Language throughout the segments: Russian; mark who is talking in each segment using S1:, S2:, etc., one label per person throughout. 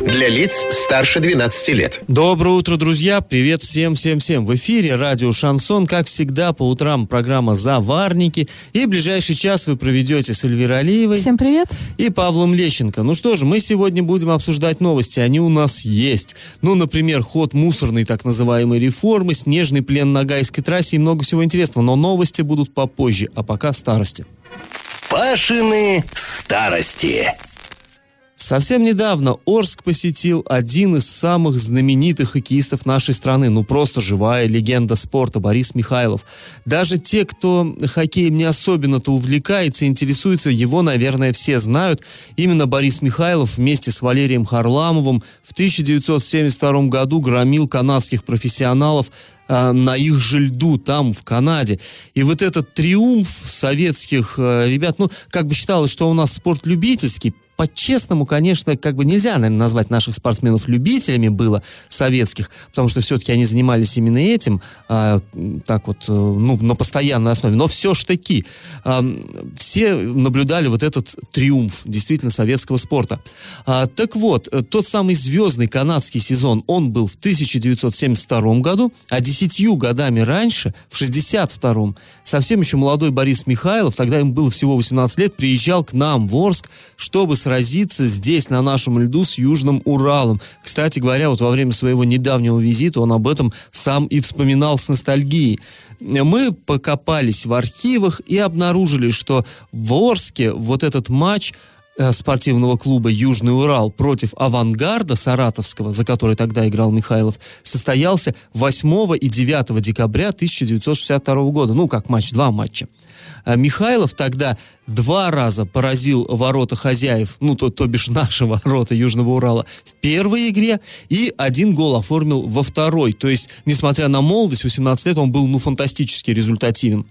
S1: Для лиц старше 12 лет.
S2: Доброе утро, друзья! Привет всем-всем-всем! В эфире радио «Шансон». Как всегда, по утрам программа «Заварники». И ближайший час вы проведете с Эльвирой Алиевой.
S3: Всем привет!
S2: И Павлом Лещенко. Ну что же, мы сегодня будем обсуждать новости. Они у нас есть. Ну, например, ход мусорной так называемой реформы, снежный плен на Гайской трассе и много всего интересного. Но новости будут попозже, а пока старости.
S4: Пашины старости.
S2: Совсем недавно Орск посетил один из самых знаменитых хоккеистов нашей страны. Ну, просто живая легенда спорта Борис Михайлов. Даже те, кто хоккеем не особенно-то увлекается, интересуется, его, наверное, все знают. Именно Борис Михайлов вместе с Валерием Харламовым в 1972 году громил канадских профессионалов э, на их же льду там, в Канаде. И вот этот триумф советских э, ребят, ну, как бы считалось, что у нас спорт любительский, по-честному, конечно, как бы нельзя, наверное, назвать наших спортсменов любителями было советских, потому что все-таки они занимались именно этим, а, так вот, э, ну, на постоянной основе. Но все ж таки, а, все наблюдали вот этот триумф действительно советского спорта. А, так вот, э, тот самый звездный канадский сезон, он был в 1972 году, а десятью годами раньше, в 62-м, совсем еще молодой Борис Михайлов, тогда ему было всего 18 лет, приезжал к нам в Орск, чтобы сразиться здесь, на нашем льду, с Южным Уралом. Кстати говоря, вот во время своего недавнего визита он об этом сам и вспоминал с ностальгией. Мы покопались в архивах и обнаружили, что в Орске вот этот матч спортивного клуба «Южный Урал» против «Авангарда» Саратовского, за который тогда играл Михайлов, состоялся 8 и 9 декабря 1962 года. Ну, как матч, два матча. А Михайлов тогда два раза поразил ворота хозяев, ну, то, то бишь наши ворота Южного Урала, в первой игре, и один гол оформил во второй. То есть, несмотря на молодость, 18 лет, он был, ну, фантастически результативен.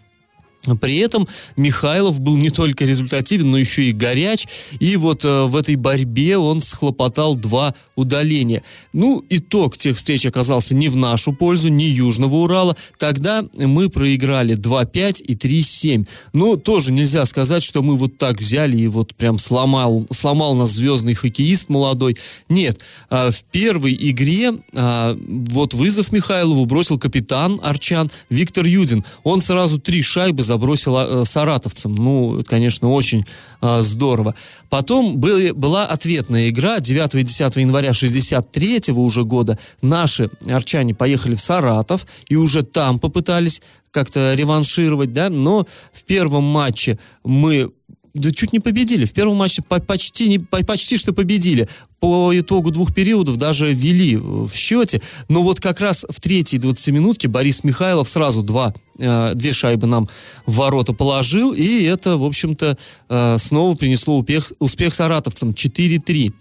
S2: При этом Михайлов был не только результативен, но еще и горяч. И вот э, в этой борьбе он схлопотал два удаления. Ну, итог тех встреч оказался не в нашу пользу, не Южного Урала. Тогда мы проиграли 2-5 и 3-7. Но тоже нельзя сказать, что мы вот так взяли и вот прям сломал, сломал нас звездный хоккеист молодой. Нет, э, в первой игре э, вот вызов Михайлову бросил капитан Арчан Виктор Юдин. Он сразу три шайбы забросил э, саратовцам. Ну, конечно, очень э, здорово. Потом были, была ответная игра 9 и 10 января 63 уже года. Наши арчане поехали в Саратов и уже там попытались как-то реваншировать, да, но в первом матче мы да чуть не победили. В первом матче почти, не, почти что победили. По итогу двух периодов даже вели в счете. Но вот как раз в третьей 20-минутке Борис Михайлов сразу два, э, две шайбы нам в ворота положил. И это, в общем-то, э, снова принесло успех, успех саратовцам. 4-3.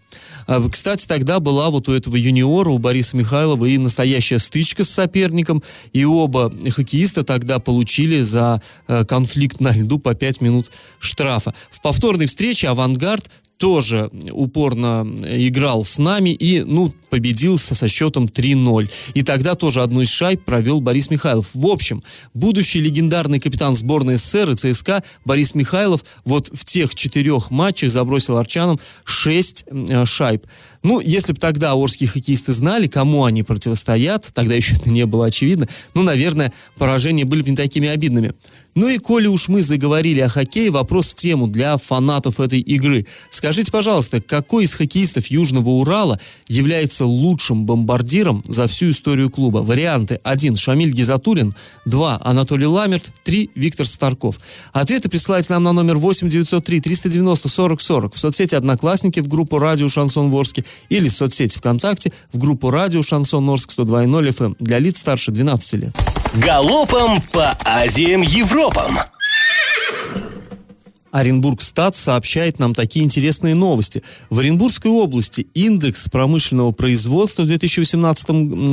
S2: Э, кстати, тогда была вот у этого юниора, у Бориса Михайлова, и настоящая стычка с соперником. И оба хоккеиста тогда получили за э, конфликт на льду по 5 минут штрафа. В повторной встрече «Авангард» тоже упорно играл с нами и, ну, победил со, счетом 3-0. И тогда тоже одну из шайб провел Борис Михайлов. В общем, будущий легендарный капитан сборной СССР и ЦСКА Борис Михайлов вот в тех четырех матчах забросил арчанам 6 э, шайб. Ну, если бы тогда орские хоккеисты знали, кому они противостоят, тогда еще это не было очевидно, ну, наверное, поражения были бы не такими обидными. Ну и коли уж мы заговорили о хоккее, вопрос в тему для фанатов этой игры. Скажите, пожалуйста, какой из хоккеистов Южного Урала является лучшим бомбардиром за всю историю клуба? Варианты 1. Шамиль Гизатуллин, 2. Анатолий Ламерт, 3. Виктор Старков. Ответы присылайте нам на номер 8 903 390 40 40 в соцсети «Одноклассники» в группу «Радио Шансон Ворске» или в соцсети ВКонтакте в группу «Радио Шансон Орск» 102.0 FM для лиц старше 12 лет.
S4: Галопом по Азиям Европам.
S2: Оренбургстат сообщает нам такие интересные новости. В Оренбургской области индекс промышленного производства в 2018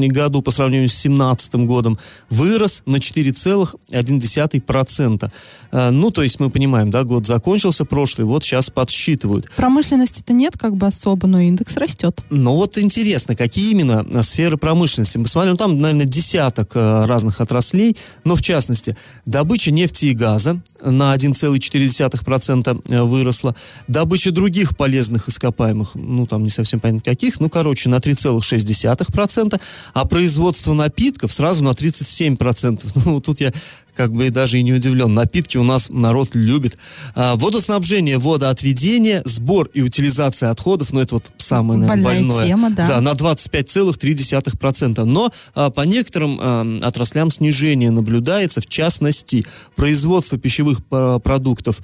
S2: году по сравнению с 2017 годом вырос на 4,1%. Э, ну, то есть мы понимаем, да, год закончился прошлый, вот сейчас подсчитывают.
S3: Промышленности-то нет как бы особо, но индекс растет.
S2: Ну вот интересно, какие именно э, сферы промышленности? Мы посмотрим, ну, там, наверное, десяток э, разных отраслей, но в частности, добыча нефти и газа на 1,4% э, выросла. Добыча других полезных ископаемых, ну, там не совсем понятно каких, ну, короче, на 3,6%, а производство напитков сразу на 37%. Ну, тут я как бы даже и не удивлен. Напитки у нас народ любит. А, водоснабжение, водоотведение, сбор и утилизация отходов, ну это вот самое, наверное,
S3: Больная
S2: больное.
S3: тема, да.
S2: Да, на 25,3%. Но а, по некоторым а, отраслям снижение наблюдается, в частности, производство пищевых а, продуктов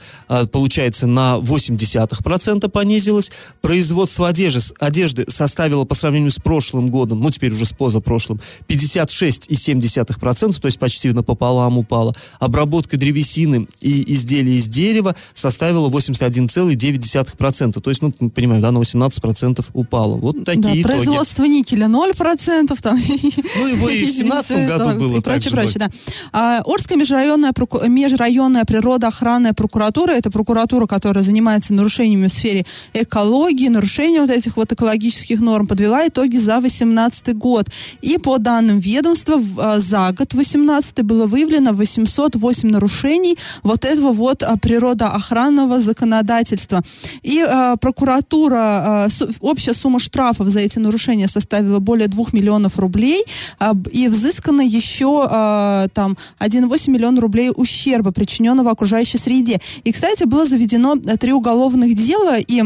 S2: получается на 0,8% понизилось, производство одежды, одежды составило по сравнению с прошлым годом, ну теперь уже с позапрошлым, 56,7%, то есть почти напополам упало. Обработка древесины и изделий из дерева составила 81,9%. То есть, ну, понимаю, да, на 18% упала. Вот такие
S3: да,
S2: итоги.
S3: производство никеля 0%. Там,
S2: ну, его и в 17 году было
S3: И прочее, прочее, да. А, Орская межрайонная, межрайонная природоохранная прокуратура, это прокуратура, которая занимается нарушениями в сфере экологии, нарушения вот этих вот экологических норм, подвела итоги за 2018 год. И по данным ведомства, а, за год 2018 было выявлено 808 нарушений вот этого вот а, природоохранного законодательства. И э, прокуратура, э, общая сумма штрафов за эти нарушения составила более 2 миллионов рублей, э, и взыскано еще э, там 1,8 миллиона рублей ущерба, причиненного окружающей среде. И, кстати, было заведено три уголовных дела, и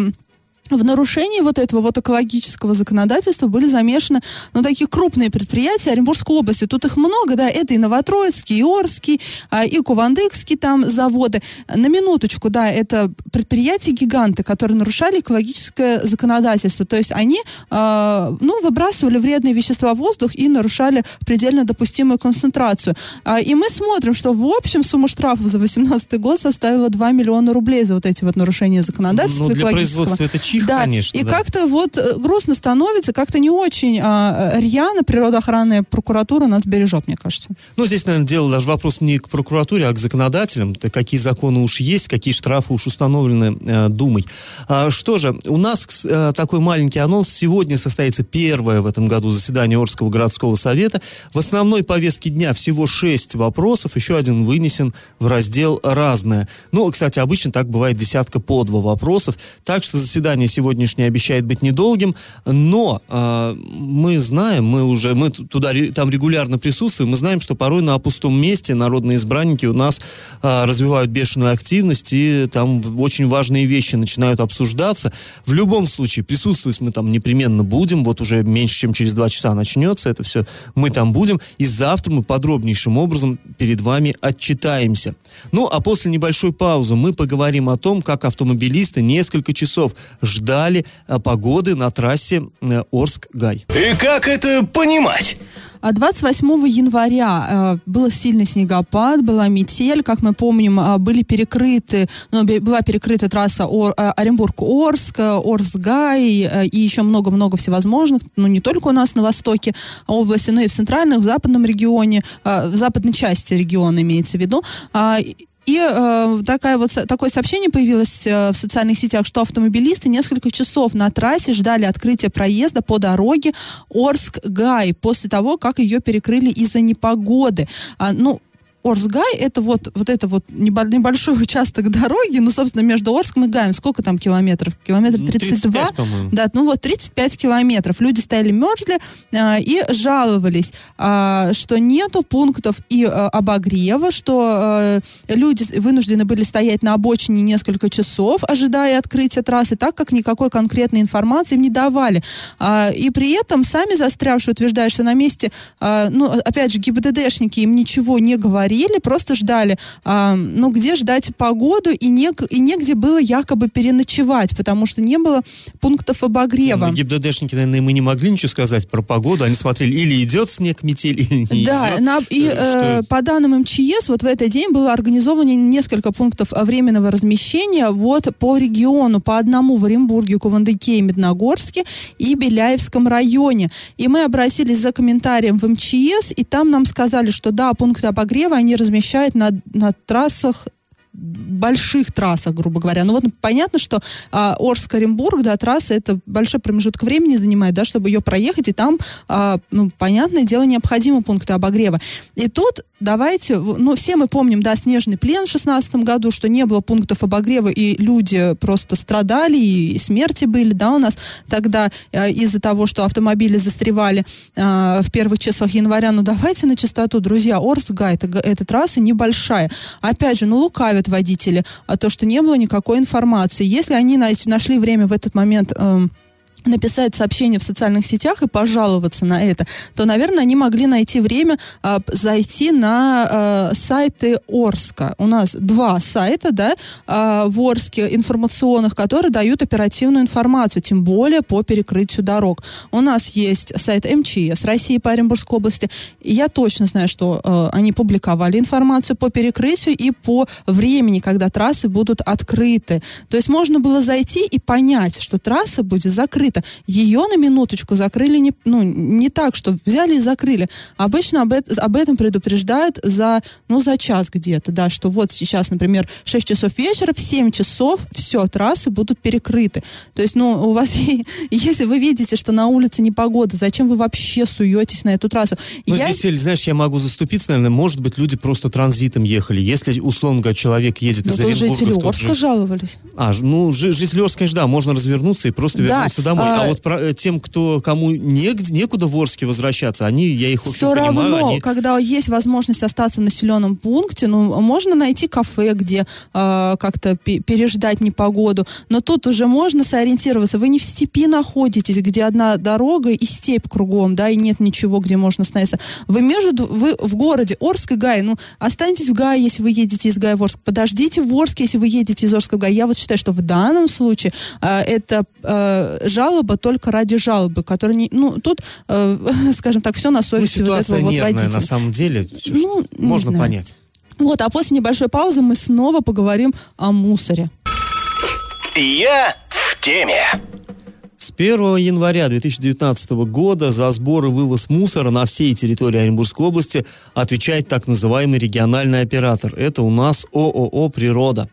S3: в нарушении вот этого вот экологического законодательства были замешаны, ну, такие крупные предприятия Оренбургской области. Тут их много, да, это и Новотроицкий, и Орский, а, и Кувандыкский там заводы. На минуточку, да, это предприятия-гиганты, которые нарушали экологическое законодательство. То есть они, э, ну, выбрасывали вредные вещества в воздух и нарушали предельно допустимую концентрацию. А, и мы смотрим, что в общем сумма штрафов за 2018 год составила 2 миллиона рублей за вот эти вот нарушения законодательства
S2: ну, для
S3: экологического.
S2: производства это чих,
S3: да,
S2: конечно.
S3: и
S2: да.
S3: как-то вот э, грустно становится, как-то не очень а, рьяно природоохранная прокуратура нас бережет, мне кажется.
S2: Ну, здесь, наверное, дело даже вопрос не к прокуратуре, а к законодателям. То какие законы уж есть, какие штрафы уж установлены э, Думой. А, что же, у нас э, такой маленький анонс. Сегодня состоится первое в этом году заседание Орского городского совета. В основной повестке дня всего шесть вопросов, еще один вынесен в раздел «Разное». Ну, кстати, обычно так бывает десятка по два вопросов. Так что заседание сегодняшнее обещает быть недолгим, но э, мы знаем, мы уже, мы туда, там регулярно присутствуем, мы знаем, что порой на пустом месте народные избранники у нас э, развивают бешеную активность, и там очень важные вещи начинают обсуждаться. В любом случае, присутствовать мы там непременно будем, вот уже меньше, чем через два часа начнется это все, мы там будем, и завтра мы подробнейшим образом перед вами отчитаемся. Ну, а после небольшой паузы мы поговорим о том, как автомобилисты несколько часов ждали э, погоды на трассе э, Орск-Гай.
S4: И как это понимать?
S3: А 28 января э, был сильный снегопад, была метель, как мы помним, были перекрыты, ну, была перекрыта трасса Ор, Оренбург-Орск, Орсгай и еще много-много всевозможных, ну не только у нас на востоке области, но и в центральных, в западном регионе, в западной части региона имеется в виду. И э, такая вот, такое сообщение появилось э, в социальных сетях, что автомобилисты несколько часов на трассе ждали открытия проезда по дороге Орск-Гай после того, как ее перекрыли из-за непогоды. А, ну, Орсгай это вот, вот это вот небольшой участок дороги, ну, собственно, между Орском и Гаем. Сколько там километров? Километр 32?
S2: 35, по-моему.
S3: Да, ну вот 35 километров. Люди стояли, мерзли э, и жаловались, э, что нету пунктов и э, обогрева, что э, люди вынуждены были стоять на обочине несколько часов, ожидая открытия трассы, так как никакой конкретной информации им не давали. Э, и при этом сами застрявшие утверждают, что на месте, э, ну, опять же, ГИБДДшники им ничего не говорили, апреле просто ждали, а, ну, где ждать погоду, и, не, и негде было якобы переночевать, потому что не было пунктов обогрева.
S2: Ну, ГИБДДшники, наверное, мы не могли ничего сказать про погоду. Они смотрели, или идет снег, метель, или не
S3: да,
S2: идет.
S3: На, и э, по данным МЧС, вот в этот день было организовано несколько пунктов временного размещения вот по региону, по одному в Оренбурге, Кувандыке и Медногорске и Беляевском районе. И мы обратились за комментарием в МЧС, и там нам сказали, что да, пункты обогрева они размещают на, на трассах больших трассах, грубо говоря. Ну вот понятно, что а, Орск-Оренбург, да, трасса, это большой промежуток времени занимает, да, чтобы ее проехать, и там, а, ну, понятное дело, необходимы пункты обогрева. И тут давайте, ну, все мы помним, да, снежный плен в шестнадцатом году, что не было пунктов обогрева, и люди просто страдали, и смерти были, да, у нас тогда э, из-за того, что автомобили застревали э, в первых числах января. Ну, давайте на чистоту, друзья, Орсгай, это, эта трасса небольшая. Опять же, ну, лукавят водители, а то, что не было никакой информации. Если они нашли время в этот момент... Э, написать сообщение в социальных сетях и пожаловаться на это, то, наверное, они могли найти время а, зайти на а, сайты Орска. У нас два сайта, да, а, в Орске информационных, которые дают оперативную информацию, тем более по перекрытию дорог. У нас есть сайт МЧС России по Оренбургской области. Я точно знаю, что а, они публиковали информацию по перекрытию и по времени, когда трассы будут открыты. То есть можно было зайти и понять, что трасса будет закрыта это. Ее на минуточку закрыли не, ну, не так, что взяли и закрыли. Обычно об, это, об этом предупреждают за, ну, за час где-то, да, что вот сейчас, например, 6 часов вечера, в 7 часов все, трассы будут перекрыты. То есть, ну, у вас, если вы видите, что на улице непогода, зачем вы вообще суетесь на эту трассу?
S2: Ну, я... здесь, знаешь, я могу заступиться, наверное, может быть, люди просто транзитом ехали. Если, условно говоря, человек едет
S3: ну,
S2: из Оренбурга...
S3: жители Орска же... жаловались.
S2: А, ну, жители Орска, конечно, да, можно развернуться и просто да. вернуться домой. А, а вот про, э, тем, кто, кому негде, некуда в Орске возвращаться, они, я их
S3: Все равно, понимаю, они... когда есть возможность остаться в населенном пункте, ну, можно найти кафе, где э, как-то переждать непогоду, но тут уже можно сориентироваться. Вы не в степи находитесь, где одна дорога и степь кругом, да, и нет ничего, где можно остановиться. Вы между, вы в городе Орск и Гай, ну, останьтесь в Гае, если вы едете из Гая в Орск, подождите в Орске, если вы едете из Орска в Гай. Я вот считаю, что в данном случае э, это э, жалоба только только ради жалобы, которые не, ну тут, э, скажем так, все на совести
S2: ну,
S3: вот этого вот
S2: нервная,
S3: водителя.
S2: на самом деле, ну, можно знаю. понять.
S3: Вот, а после небольшой паузы мы снова поговорим о мусоре.
S4: Я в теме.
S2: С 1 января 2019 года за сбор и вывоз мусора на всей территории Оренбургской области отвечает так называемый региональный оператор. Это у нас ООО «Природа».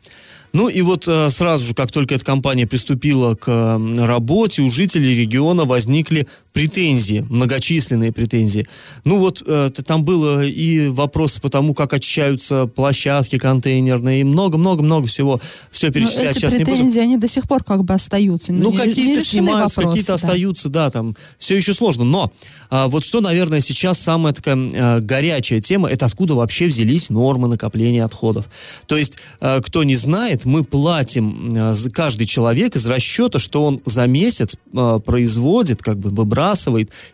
S2: Ну и вот э, сразу же, как только эта компания приступила к работе, у жителей региона возникли претензии, многочисленные претензии. Ну вот э, там было и вопрос по тому, как очищаются площадки контейнерные, и много-много-много всего. Все перечислять
S3: эти
S2: сейчас
S3: претензии,
S2: не буду.
S3: они до сих пор как бы остаются.
S2: Ну, какие-то снимаются, какие-то
S3: да.
S2: остаются, да, там все еще сложно. Но а, вот что, наверное, сейчас самая такая а, горячая тема, это откуда вообще взялись нормы накопления отходов. То есть, а, кто не знает, мы платим э, за каждый человек из расчета, что он за месяц э, производит, как бы выбрасывает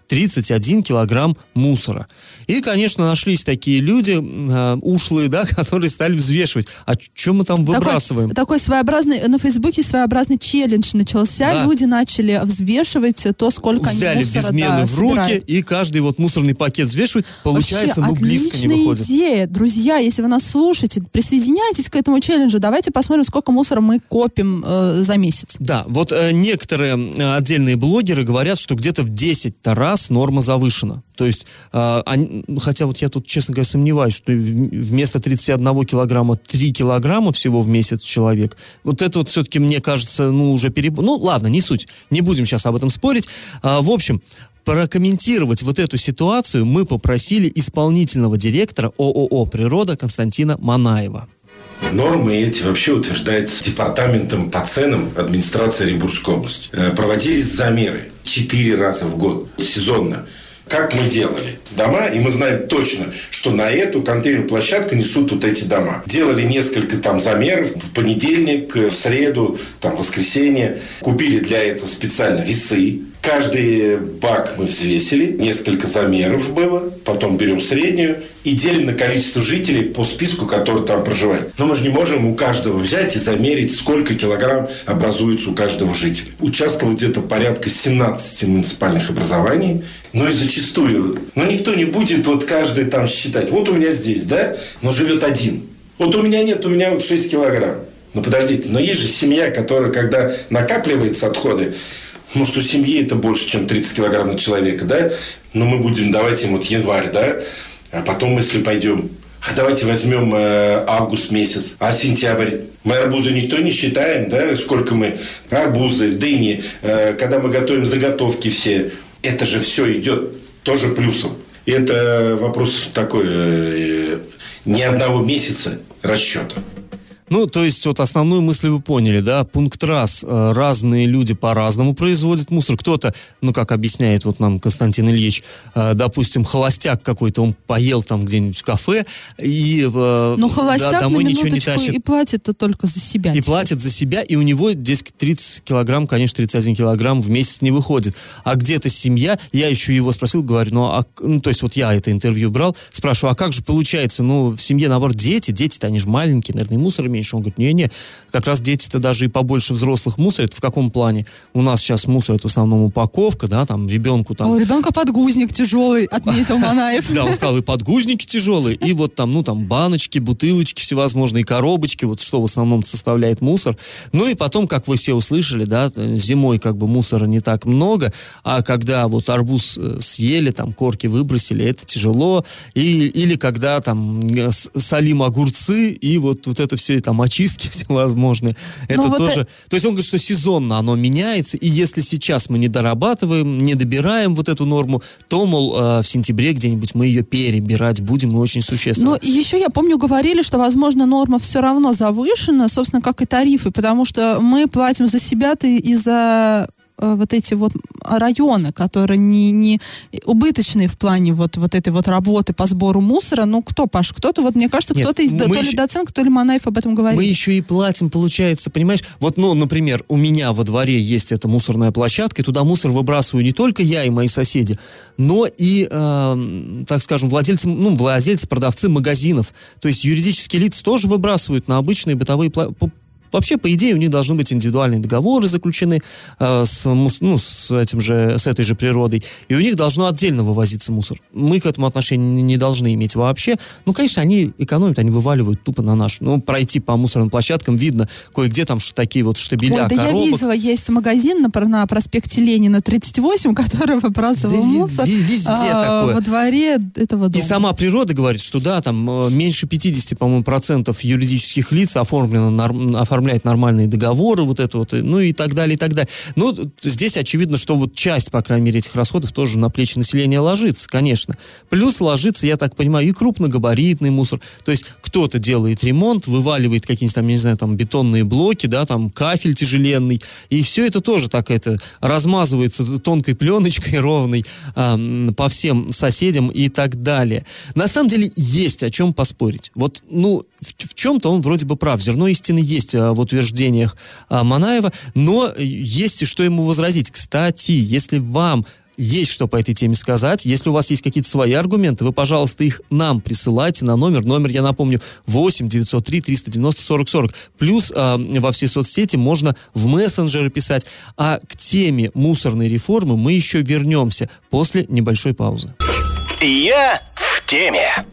S2: 31 килограмм мусора. И, конечно, нашлись такие люди, э, ушлые, да, которые стали взвешивать. А что мы там выбрасываем?
S3: Такой, такой своеобразный, на Фейсбуке своеобразный челлендж начался. Да. Люди начали взвешивать то, сколько
S2: Взяли
S3: они мусора
S2: безмены
S3: да,
S2: в руки,
S3: собирают.
S2: и каждый вот мусорный пакет взвешивает. Получается,
S3: Вообще,
S2: ну, близко не выходит.
S3: идея. Друзья, если вы нас слушаете, присоединяйтесь к этому челленджу. Давайте посмотрим, посмотрим, сколько мусора мы копим э, за месяц.
S2: Да, вот э, некоторые э, отдельные блогеры говорят, что где-то в 10 раз норма завышена. То есть, э, они, хотя вот я тут, честно говоря, сомневаюсь, что вместо 31 килограмма 3 килограмма всего в месяц человек. Вот это вот все-таки, мне кажется, ну, уже перебор. Ну, ладно, не суть. Не будем сейчас об этом спорить. А, в общем, прокомментировать вот эту ситуацию мы попросили исполнительного директора ООО «Природа» Константина Манаева.
S5: Нормы эти вообще утверждаются департаментом по ценам администрации Оренбургской области. Э, проводились замеры четыре раза в год, сезонно. Как мы делали? Дома, и мы знаем точно, что на эту контейнерную площадку несут вот эти дома. Делали несколько там замеров в понедельник, в среду, там, в воскресенье. Купили для этого специально весы, Каждый бак мы взвесили, несколько замеров было, потом берем среднюю и делим на количество жителей по списку, который там проживает. Но мы же не можем у каждого взять и замерить, сколько килограмм образуется у каждого жителя. Участвовало где-то порядка 17 муниципальных образований, но и зачастую, но никто не будет вот каждый там считать. Вот у меня здесь, да, но живет один. Вот у меня нет, у меня вот 6 килограмм. Ну подождите, но есть же семья, которая, когда накапливается отходы, может, у семьи это больше, чем 30 килограмм на человека, да? Но мы будем давать им вот январь, да? А потом, если пойдем, а давайте возьмем э, август месяц, а сентябрь. Мы арбузы никто не считаем, да, сколько мы арбузы, дыни, э, когда мы готовим заготовки все. Это же все идет тоже плюсом. И это вопрос такой э, не одного месяца расчета.
S2: Ну, то есть вот основную мысль вы поняли, да, пункт раз, э, разные люди по-разному производят мусор, кто-то, ну, как объясняет вот нам Константин Ильич, э, допустим, холостяк какой-то, он поел там где-нибудь в кафе, и
S3: э, Но холостяк да, домой на ничего не тащит. и платит-то только за себя.
S2: И теперь. платит за себя, и у него, дескать, 30 килограмм, конечно, 31 килограмм в месяц не выходит. А где-то семья, я еще его спросил, говорю, ну, а, ну, то есть вот я это интервью брал, спрашиваю, а как же получается, ну, в семье, наоборот, дети, дети-то они же маленькие, наверное, мусор меньше. Он говорит, не-не, как раз дети-то даже и побольше взрослых мусорят. В каком плане? У нас сейчас мусор это в основном упаковка, да, там ребенку там...
S3: А у ребенка подгузник тяжелый, отметил Манаев.
S2: Да, он сказал, и подгузники тяжелые, и вот там, ну, там баночки, бутылочки всевозможные, коробочки, вот что в основном составляет мусор. Ну и потом, как вы все услышали, да, зимой как бы мусора не так много, а когда вот арбуз э, съели, там корки выбросили, это тяжело. И, или когда там э, солим огурцы, и вот, вот это все там очистки всевозможные. Это вот тоже... Это... То есть он говорит, что сезонно оно меняется, и если сейчас мы не дорабатываем, не добираем вот эту норму, то, мол, э, в сентябре где-нибудь мы ее перебирать будем, и очень существенно.
S3: Но еще, я помню, говорили, что, возможно, норма все равно завышена, собственно, как и тарифы, потому что мы платим за себя-то и за Э, вот эти вот районы, которые не, не убыточные в плане вот, вот этой вот работы по сбору мусора, ну кто, Паш, кто-то, вот мне кажется, кто-то из то еще, ли доценка, то ли Манаев об этом говорит.
S2: Мы еще и платим, получается, понимаешь? Вот, ну, например, у меня во дворе есть эта мусорная площадка, и туда мусор выбрасываю не только я и мои соседи, но и, э, так скажем, владельцы, ну, владельцы, продавцы магазинов. То есть юридические лица тоже выбрасывают на обычные бытовые Вообще, по идее, у них должны быть индивидуальные договоры заключены э, с, ну, с, этим же, с этой же природой, и у них должно отдельно вывозиться мусор. Мы к этому отношения не должны иметь вообще. Ну, конечно, они экономят, они вываливают тупо на нашу. Ну, пройти по мусорным площадкам видно, кое-где там такие вот штабеля Ой, да
S3: коробок. я видела, есть магазин на, на проспекте Ленина 38, который выбрасывал да мусор
S2: везде а, такое.
S3: во дворе этого дома.
S2: И сама природа говорит, что да, там э, меньше 50, по-моему, процентов юридических лиц оформлено, оформлено оформлять нормальные договоры, вот это вот, ну и так далее, и так далее. Ну, здесь очевидно, что вот часть, по крайней мере, этих расходов тоже на плечи населения ложится, конечно. Плюс ложится, я так понимаю, и крупногабаритный мусор. То есть кто-то делает ремонт, вываливает какие-нибудь там, не знаю, там бетонные блоки, да, там кафель тяжеленный, и все это тоже так это размазывается тонкой пленочкой ровной э, по всем соседям и так далее. На самом деле есть о чем поспорить. Вот, ну, в, в чем-то он вроде бы прав. Зерно истины есть а, в утверждениях а, Манаева, но есть и что ему возразить. Кстати, если вам есть что по этой теме сказать. Если у вас есть какие-то свои аргументы, вы, пожалуйста, их нам присылайте на номер. Номер, я напомню, 8 903 390 40 40. Плюс э, во все соцсети можно в мессенджеры писать. А к теме мусорной реформы мы еще вернемся после небольшой паузы.
S4: Я в теме.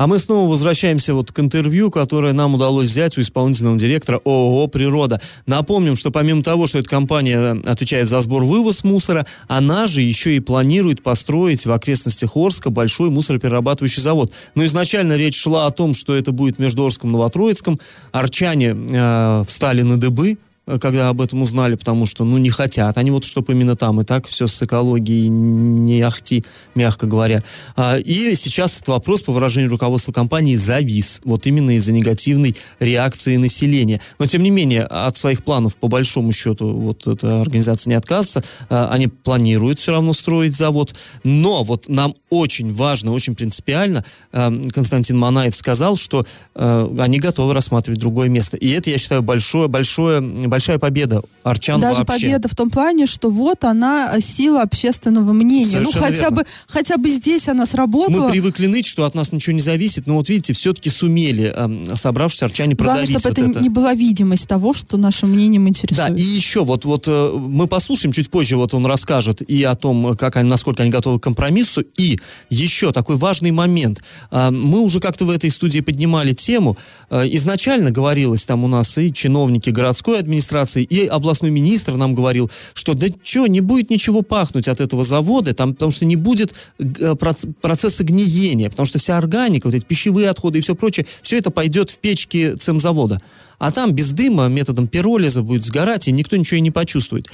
S2: А мы снова возвращаемся вот к интервью, которое нам удалось взять у исполнительного директора ООО «Природа». Напомним, что помимо того, что эта компания отвечает за сбор-вывоз мусора, она же еще и планирует построить в окрестностях Орска большой мусороперерабатывающий завод. Но изначально речь шла о том, что это будет между Орском и Новотроицком. Арчане э, встали на дыбы, Э, когда об этом узнали, потому что, ну, не хотят. Они вот, чтобы именно там и так все с экологией не ахти, мягко говоря. А, и сейчас этот вопрос, по выражению руководства компании, завис. Вот именно из-за негативной реакции населения. Но, тем не менее, от своих планов, по большому счету, вот эта организация не отказывается. А, они планируют все равно строить завод. Но вот нам очень важно, очень принципиально, а, Константин Манаев сказал, что они готовы рассматривать другое место. И это, я считаю, большое, большое большая победа арчан
S3: Даже
S2: вообще.
S3: победа в том плане, что вот она э, сила общественного мнения.
S2: Совершенно
S3: ну, хотя
S2: верно.
S3: бы, хотя бы здесь она сработала.
S2: Мы привыкли ныть, что от нас ничего не зависит, но вот видите, все-таки сумели, эм, собравшись арчане,
S3: Главное,
S2: продавить
S3: чтобы
S2: вот
S3: это, не была видимость того, что нашим мнением
S2: Да,
S3: интересует.
S2: и еще вот, вот э, мы послушаем чуть позже, вот он расскажет и о том, как они, насколько они готовы к компромиссу, и еще такой важный момент. А, Мы уже как-то в этой студии поднимали тему. Э, Изначально говорилось, там у нас и чиновники городской администрации, и областной министр нам говорил, что да что, не будет ничего пахнуть от этого завода, там, потому что не будет э, проц- процесса гниения, потому что вся органика, вот эти пищевые отходы и все прочее, все это пойдет в печки цемзавода. А там без дыма методом пиролиза будет сгорать, и никто ничего и не почувствует.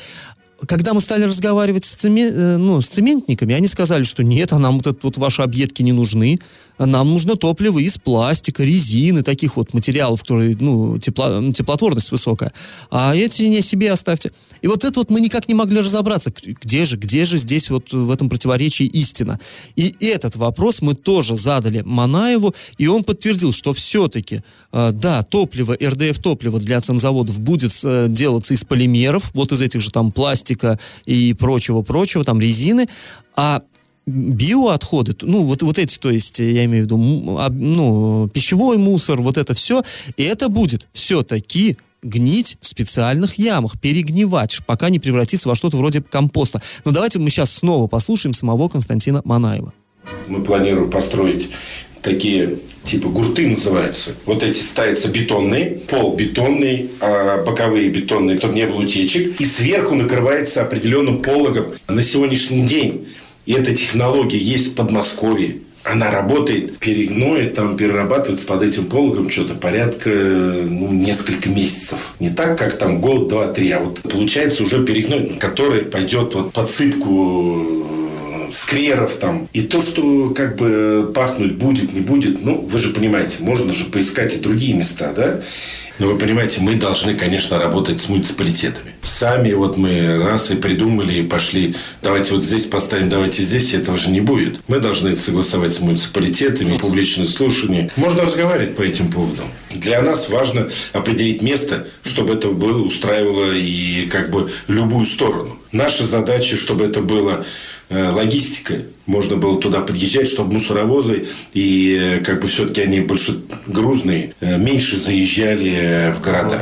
S2: Когда мы стали разговаривать с, цеме- э, ну, с цементниками, они сказали, что нет, а нам вот, это, вот ваши объедки не нужны, нам нужно топливо из пластика, резины, таких вот материалов, которые, ну, тепло- теплотворность высокая. А эти не себе оставьте. И вот это вот мы никак не могли разобраться, где же, где же здесь вот в этом противоречии истина. И этот вопрос мы тоже задали Манаеву, и он подтвердил, что все-таки, э, да, топливо, РДФ топливо для цемзаводов будет э, делаться из полимеров, вот из этих же там пластика и прочего-прочего, там резины, а биоотходы, ну, вот, вот эти, то есть, я имею в виду, об- ну, пищевой мусор, вот это все, и это будет все-таки гнить в специальных ямах, перегнивать, пока не превратится во что-то вроде компоста. Но давайте мы сейчас снова послушаем самого Константина Манаева.
S5: Мы планируем построить такие типа гурты называются. Вот эти ставятся бетонные, пол бетонный, а боковые бетонные, чтобы не было утечек. И сверху накрывается определенным пологом. На сегодняшний день и эта технология есть в Подмосковье. Она работает, перегноет, там перерабатывается под этим пологом что-то порядка, ну, несколько месяцев. Не так, как там год, два, три, а вот получается уже перегной, который пойдет вот подсыпку скверов там. И то, что как бы пахнуть будет, не будет, ну, вы же понимаете, можно же поискать и другие места, да? Но вы понимаете, мы должны, конечно, работать с муниципалитетами. Сами вот мы раз и придумали, и пошли, давайте вот здесь поставим, давайте здесь, этого же не будет. Мы должны это согласовать с муниципалитетами, публичное слушание. Можно разговаривать по этим поводам. Для нас важно определить место, чтобы это было, устраивало и как бы любую сторону. Наша задача, чтобы это было логистика, можно было туда подъезжать, чтобы мусоровозы и э, как бы все-таки они больше грузные, э, меньше заезжали э, в города.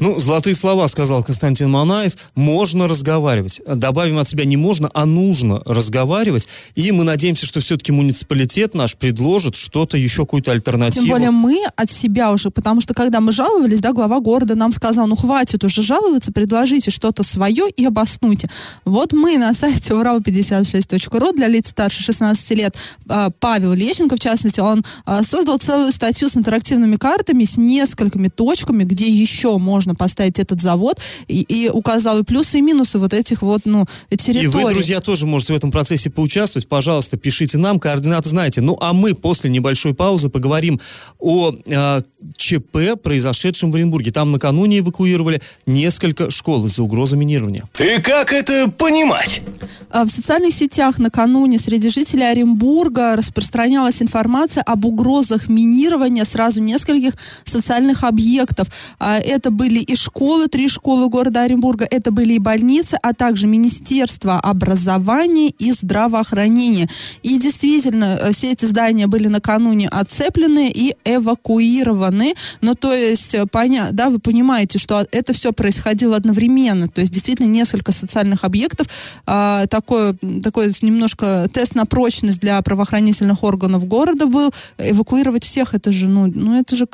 S2: Ну, золотые слова, сказал Константин Манаев. Можно разговаривать. Добавим от себя не можно, а нужно разговаривать. И мы надеемся, что все-таки муниципалитет наш предложит что-то, еще какую-то альтернативу.
S3: Тем более мы от себя уже, потому что когда мы жаловались, да, глава города нам сказал, ну хватит уже жаловаться, предложите что-то свое и обоснуйте. Вот мы на сайте урал56.ру для лиц старше 16 лет, а, Павел Лещенко, в частности, он а, создал целую статью с интерактивными картами, с несколькими точками, где еще можно поставить этот завод, и, и указал и плюсы, и минусы вот этих вот, ну, территорий.
S2: И вы, друзья, тоже можете в этом процессе поучаствовать. Пожалуйста, пишите нам, координаты знаете. Ну, а мы после небольшой паузы поговорим о э, ЧП, произошедшем в Оренбурге. Там накануне эвакуировали несколько школ из-за угрозы минирования.
S4: И как это понимать?
S3: В социальных сетях накануне среди жителей Оренбурга распространялась информация об угрозах минирования сразу нескольких социальных объектов. А, Это были и школы, три школы города Оренбурга, это были и больницы, а также Министерство образования и здравоохранения. И действительно, э, все эти здания были накануне оцеплены и эвакуированы. Ну, то есть, э, поня... да, вы понимаете, что это все происходило одновременно. То есть, действительно, несколько социальных объектов. А, такой, такой немножко тест на прочность для правоохранительных органов города был. Эвакуировать всех, это же, ну, ну это же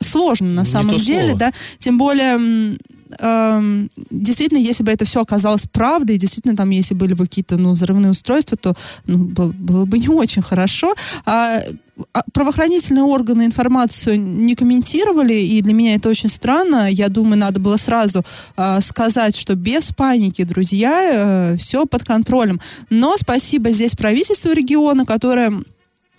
S3: сложно на
S2: Не
S3: самом деле,
S2: слово.
S3: да. Тем более, эм, действительно, если бы это все оказалось правдой, действительно, там, если были бы какие-то, ну, взрывные устройства, то ну, было, было бы не очень хорошо. А, а правоохранительные органы информацию не комментировали, и для меня это очень странно. Я думаю, надо было сразу а, сказать, что без паники, друзья, все под контролем. Но спасибо здесь правительству региона, которое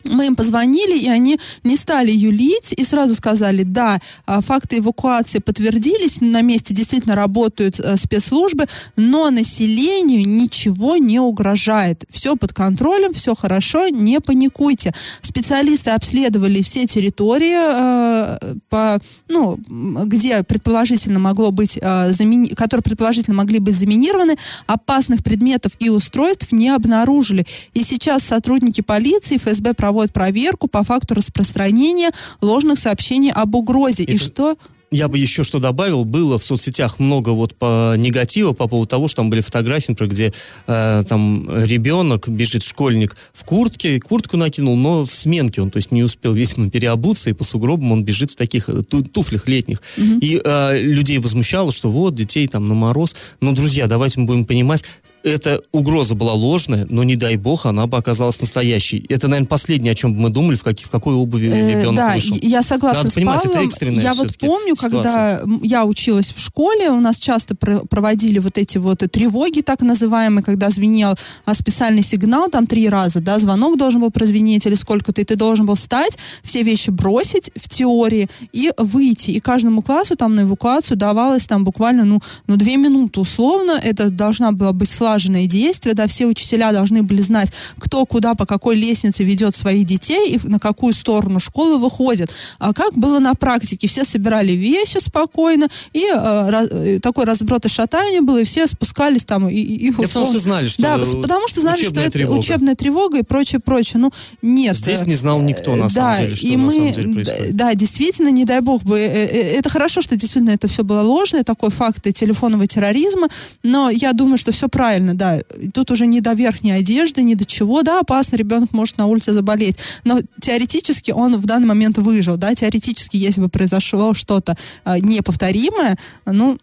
S3: мы им позвонили, и они не стали юлить и сразу сказали, да, а, факты эвакуации подтвердились, на месте действительно работают э, спецслужбы, но населению ничего не угрожает. Все под контролем, все хорошо, не паникуйте. Специалисты обследовали все территории, э, по, ну, где предположительно могло быть, э, которые предположительно могли быть заминированы, опасных предметов и устройств не обнаружили. И сейчас сотрудники полиции, ФСБ проводят проводят проверку по факту распространения ложных сообщений об угрозе.
S2: Это...
S3: И что
S2: я бы еще что добавил, было в соцсетях много вот по негатива по поводу того, что там были фотографии, например, где э, там ребенок, бежит школьник в куртке, куртку накинул, но в сменке он, то есть не успел, видимо, переобуться, и по сугробам он бежит в таких э, ту туфлях летних. Mm-hmm. И э, людей возмущало, что вот, детей там на мороз. Но, друзья, давайте мы будем понимать, эта угроза была ложная, но не дай бог, она бы оказалась настоящей. Это, наверное, последнее, о чем бы мы думали, в, какие, в какой обуви э, ребенок
S3: да,
S2: вышел.
S3: я согласна
S2: Надо
S3: с
S2: понимать,
S3: Павлом.
S2: это экстренная
S3: Я вот помню, ситуация. когда я училась в школе, у нас часто проводили вот эти вот тревоги, так называемые, когда звенел а, специальный сигнал, там три раза, да, звонок должен был прозвенеть или сколько-то, и ты должен был встать, все вещи бросить в теории и выйти. И каждому классу там на эвакуацию давалось там буквально, ну, ну две минуты условно. Это должна была быть слаженное действие, да, все учителя должны были знать, кто куда, по какой лестнице ведет своих детей и на какую сторону школы выходит. А как было на практике? Все собирали вещи спокойно, и э, такой разброд и шатание было, и все спускались там. И, и,
S2: условно... потому что знали, что
S3: Да, потому что знали, что это учебная тревога и прочее, прочее. Ну, нет.
S2: Здесь не знал никто, на самом
S3: да,
S2: деле, что
S3: и
S2: на
S3: мы,
S2: самом деле происходит.
S3: Да, действительно, не дай бог бы. Э, э, это хорошо, что действительно это все было ложное, такой факт телефонного терроризма, но я думаю, что все правильно, да тут уже не до верхней одежды, ни до чего, да, опасно, ребенок может на улице заболеть, но теоретически он в данный момент выжил, да, теоретически, если бы произошло что-то э, неповторимое, ну,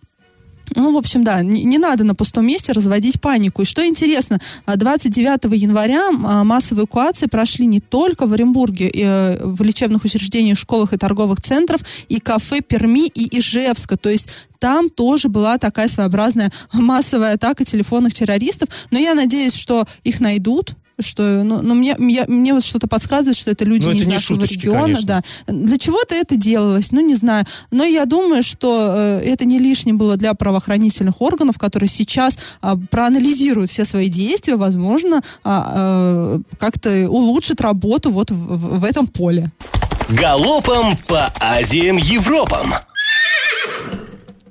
S3: ну, в общем, да, не, не надо на пустом месте разводить панику. И что интересно, 29 а, января а, массовые эвакуации прошли не только в Оренбурге, э, в лечебных учреждениях, школах и торговых центрах, и кафе Перми и Ижевска. То есть там тоже была такая своеобразная массовая атака телефонных террористов. Но я надеюсь, что их найдут, что, ну, ну мне, я, мне вот что-то подсказывает, что это люди
S2: Но
S3: не
S2: это
S3: из
S2: не
S3: нашего
S2: шуточки,
S3: региона,
S2: конечно.
S3: да. Для чего-то это делалось, ну не знаю. Но я думаю, что э, это не лишнее было для правоохранительных органов, которые сейчас э, проанализируют все свои действия, возможно, э, э, как-то улучшат работу вот в, в, в этом поле.
S4: Галопом по Азиям Европам.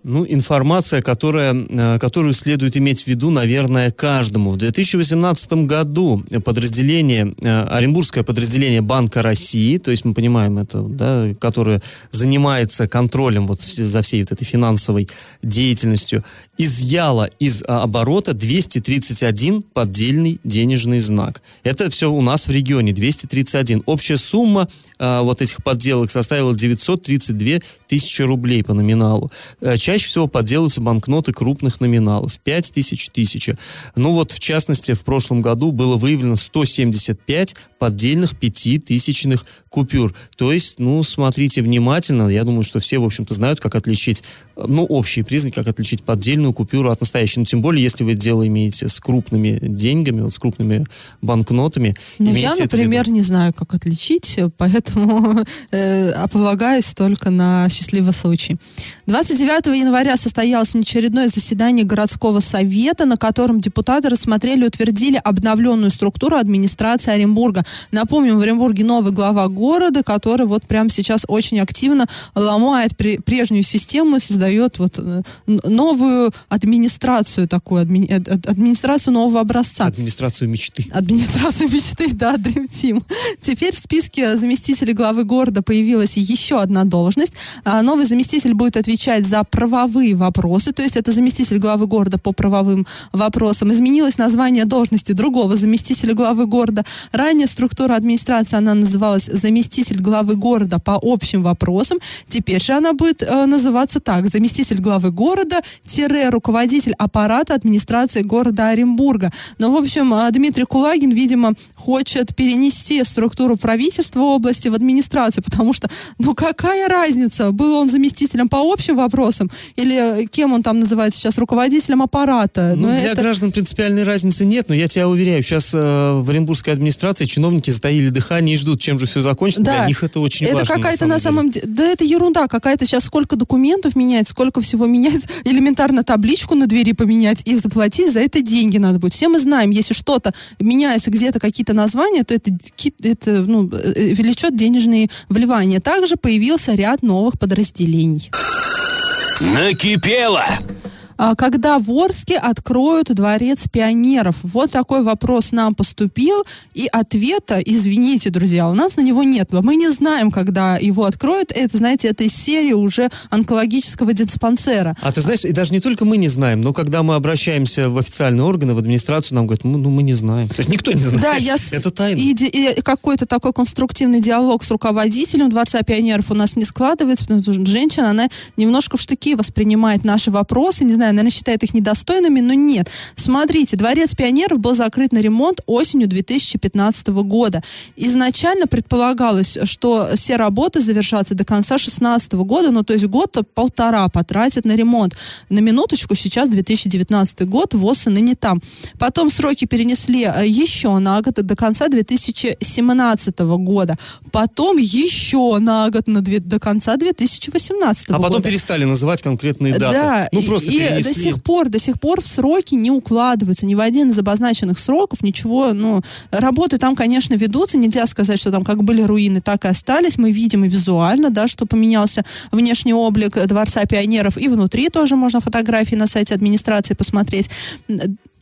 S2: Ну, информация, которая, э, которую следует иметь в виду, наверное, каждому. В 2018 году подразделение, э, Оренбургское подразделение Банка России, то есть мы понимаем это, да, которое занимается контролем вот за всей вот этой финансовой деятельностью, изъяло из а, оборота 231 поддельный денежный знак. Это все у нас в регионе, 231. Общая сумма а, вот этих подделок составила 932 тысячи рублей по номиналу. Часть Чаще всего подделываются банкноты крупных номиналов. 5 тысяч, тысяча. Ну вот, в частности, в прошлом году было выявлено 175 поддельных пятитысячных купюр. То есть, ну, смотрите внимательно. Я думаю, что все, в общем-то, знают, как отличить, ну, общие признаки, как отличить поддельную купюру от настоящей. Ну, тем более, если вы дело имеете с крупными деньгами, вот с крупными банкнотами.
S3: Ну, я, например, не знаю, как отличить, поэтому э, полагаюсь только на счастливый случай. 29 января состоялось очередное заседание городского совета, на котором депутаты рассмотрели и утвердили обновленную структуру администрации Оренбурга. Напомним, в Оренбурге новый глава города, который вот прямо сейчас очень активно ломает прежнюю систему, создает вот э, новую администрацию такую, адми, администрацию нового образца.
S2: Администрацию мечты.
S3: Администрацию мечты, да, Dream Team. Теперь в списке заместителей главы города появилась еще одна должность. А, новый заместитель будет отвечать за правовые вопросы, то есть это заместитель главы города по правовым вопросам. Изменилось название должности другого заместителя главы города. Ранее структура администрации, она называлась заместитель главы города по общим вопросам. Теперь же она будет э, называться так. Заместитель главы города, тире руководитель аппарата администрации города Оренбурга. Но, в общем, э, Дмитрий Кулагин, видимо, хочет перенести структуру правительства области в администрацию, потому что, ну какая разница, был он заместителем по общим вопросам или кем он там называется сейчас, руководителем аппарата.
S2: Ну,
S3: Но
S2: для
S3: это-
S2: граждан принципиальной разницы нет, но я тебя уверяю, сейчас э, в Оренбургской администрации чиновники затаили дыхание и ждут, чем же все закончится. Для них это очень
S3: это
S2: важно.
S3: какая-то на
S2: деле.
S3: самом деле... Да это ерунда какая-то. Сейчас сколько документов менять, сколько всего менять. Элементарно табличку на двери поменять и заплатить за это деньги надо будет. Все мы знаем, если что-то меняется где-то какие-то названия, то это, это ну, э, влечет денежные вливания. Также появился ряд новых подразделений.
S4: Накипело!
S3: А Когда в Орске откроют дворец пионеров? Вот такой вопрос нам поступил, и ответа, извините, друзья, у нас на него нет. Мы не знаем, когда его откроют. Это, знаете, это из серии уже онкологического диспансера.
S2: А ты знаешь, и даже не только мы не знаем, но когда мы обращаемся в официальные органы, в администрацию, нам говорят, ну, мы не знаем. То есть никто не знает.
S3: Да, я
S2: Это тайна.
S3: И, и какой-то такой конструктивный диалог с руководителем Дворца пионеров у нас не складывается, потому что женщина, она немножко в штыки воспринимает наши вопросы, не знаю, наверное, считает их недостойными, но нет. Смотрите, Дворец пионеров был закрыт на ремонт осенью 2015 года. Изначально предполагалось, что все работы завершатся до конца 2016 года, ну, то есть год-полтора потратят на ремонт. На минуточку, сейчас 2019 год, ВОЗ и ныне там. Потом сроки перенесли э, еще на год до конца 2017 года. Потом еще на год на до конца 2018
S2: А
S3: года.
S2: потом перестали называть конкретные даты.
S3: Да,
S2: ну, просто
S3: и. До сих пор, до сих пор в сроки не укладываются, ни в один из обозначенных сроков, ничего, ну, работы там, конечно, ведутся, нельзя сказать, что там как были руины, так и остались, мы видим и визуально, да, что поменялся внешний облик Дворца пионеров, и внутри тоже можно фотографии на сайте администрации посмотреть.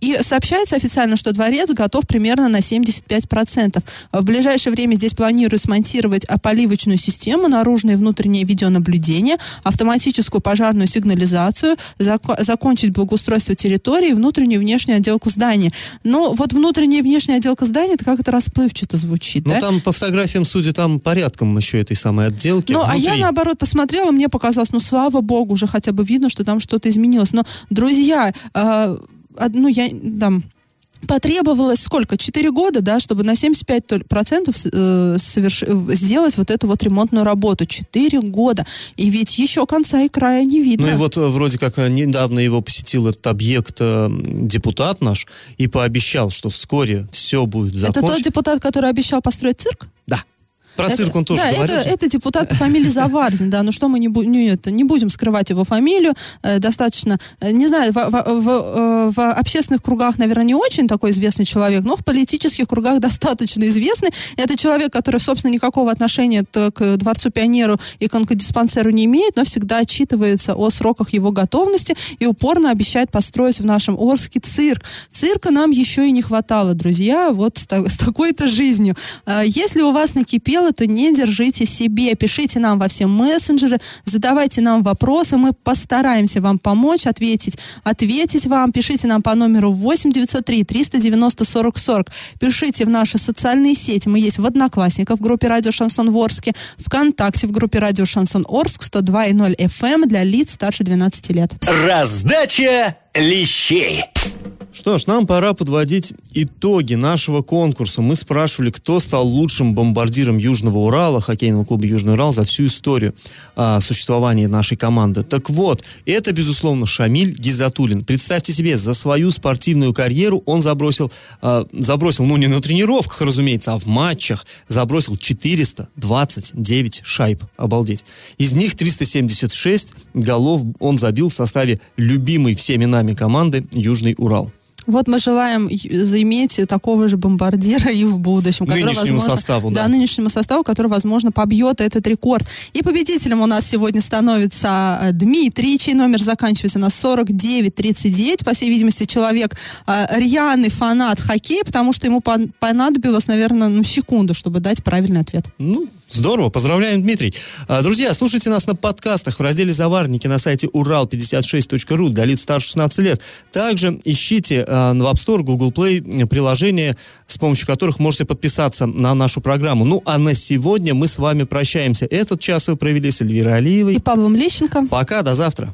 S3: И сообщается официально, что дворец готов примерно на 75%. В ближайшее время здесь планируют смонтировать а, поливочную систему, наружное и внутреннее видеонаблюдение, автоматическую пожарную сигнализацию, зако- закончить благоустройство территории внутреннюю и внешнюю отделку здания. Но вот внутренняя и внешняя отделка здания, это как-то расплывчато звучит,
S2: Ну,
S3: да?
S2: там по фотографиям, судя, там порядком еще этой самой отделки.
S3: Ну, а я наоборот посмотрела, мне показалось, ну, слава богу, уже хотя бы видно, что там что-то изменилось. Но, друзья, э, ну, я там потребовалось сколько? Четыре года, да, чтобы на 75% с- э, соверш- сделать вот эту вот ремонтную работу. Четыре года. И ведь еще конца и края не видно.
S2: Ну и вот э, вроде как э, недавно его посетил этот объект депутат наш и пообещал, что вскоре все будет
S3: Это
S2: закончено.
S3: тот депутат, который обещал построить цирк?
S2: Да. Про
S3: Это-
S2: цирк он тоже
S3: да,
S2: говорил.
S3: это, это депутат по фамилии Заварзин, да, ну что мы не, бу- не, это, не будем скрывать его фамилию, э, достаточно, э, не знаю, в, в- в, э, в общественных кругах, наверное, не очень такой известный человек, но в политических кругах достаточно известный. Это человек, который, собственно, никакого отношения к Дворцу пионеру и к онкодиспансеру не имеет, но всегда отчитывается о сроках его готовности и упорно обещает построить в нашем Орске цирк. Цирка нам еще и не хватало, друзья, вот с, с такой-то жизнью. А, Если у вас накипело, то не держите в себе. Пишите нам во все мессенджеры, задавайте нам вопросы, мы постараемся вам помочь, ответить, ответить вам. Пишите нам по номеру 8 903 390 40 40. Пишите в наши социальные сети. Мы есть в Одноклассниках в группе Радио Шансон в Орске, ВКонтакте в группе Радио Шансон Орск 102.0 FM для лиц старше 12 лет.
S4: Раздача лещей.
S2: Что ж, нам пора подводить итоги нашего конкурса. Мы спрашивали, кто стал лучшим бомбардиром Южного Урала, хоккейного клуба Южный Урал, за всю историю а, существования нашей команды. Так вот, это, безусловно, Шамиль Гизатулин. Представьте себе, за свою спортивную карьеру он забросил, а, забросил, ну не на тренировках, разумеется, а в матчах, забросил 429 шайб. Обалдеть. Из них 376 голов он забил в составе любимой всеми нами команды Южный Урал.
S3: Вот мы желаем заиметь такого же бомбардира и в будущем. который,
S2: Нынешнему
S3: возможно,
S2: составу, да.
S3: Да, нынешнему составу, который, возможно, побьет этот рекорд. И победителем у нас сегодня становится э, Дмитрий, чей номер заканчивается на 4939. По всей видимости, человек э, рьяный фанат хоккея, потому что ему пон- понадобилось, наверное, ну, секунду, чтобы дать правильный ответ.
S2: Ну, здорово, поздравляем, Дмитрий. А, Друзья, слушайте нас на подкастах в разделе «Заварники» на сайте урал56.ру для лиц старше 16 лет. Также ищите а, в App Store, Google Play приложения, с помощью которых можете подписаться на нашу программу. Ну, а на сегодня мы с вами прощаемся. Этот час вы провели с Эльвирой Алиевой.
S3: И Павлом Лещенко.
S2: Пока, до завтра.